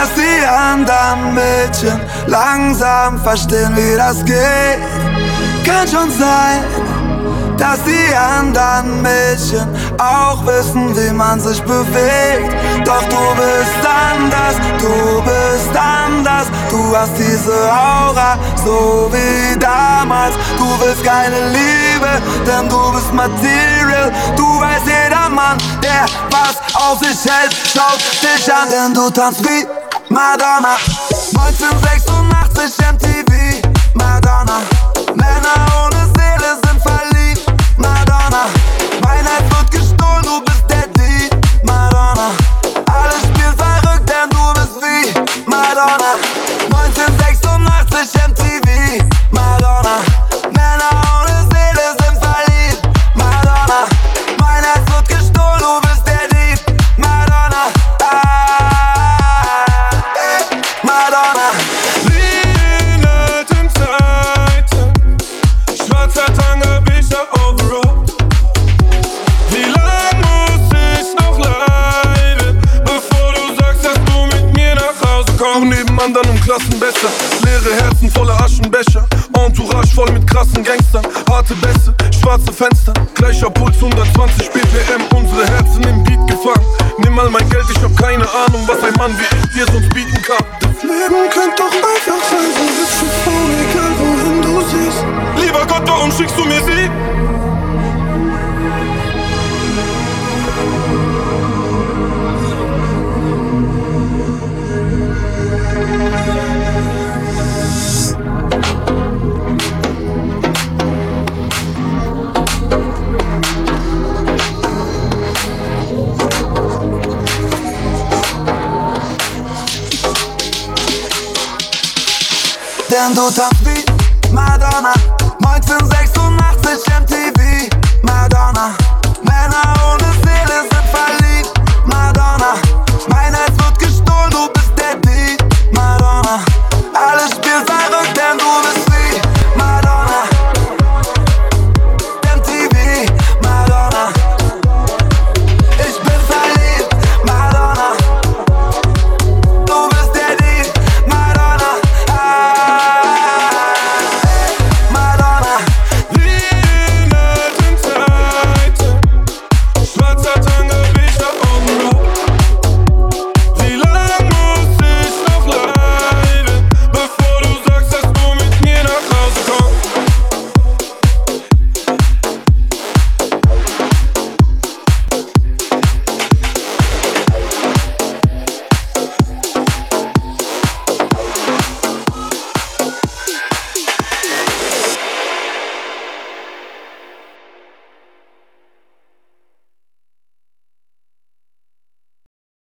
Dass die anderen Mädchen langsam verstehen, wie das geht. Kann schon sein dass die anderen Mädchen auch wissen, wie man sich bewegt. Doch du bist anders, du bist anders. Du hast diese Aura, so wie damals. Du willst keine Liebe, denn du bist Material. Du weißt, jeder Mann, der was auf sich hält, schaut dich an, denn du tanzt wie Madonna. 1986 MTV, Madonna. Männer ohne Seele sind verliebt. Madonna. Mein wird gestohlen, du bist der Dieb, Madonna. Alles spielt verrückt, denn du bist wie Madonna. Mann wie ich dir sonst bieten kann. Das Leben könnte doch einfach sein, Lieber Gott, warum schickst du mir sie? Denn du tanzt wie Madonna 1986 MTV Madonna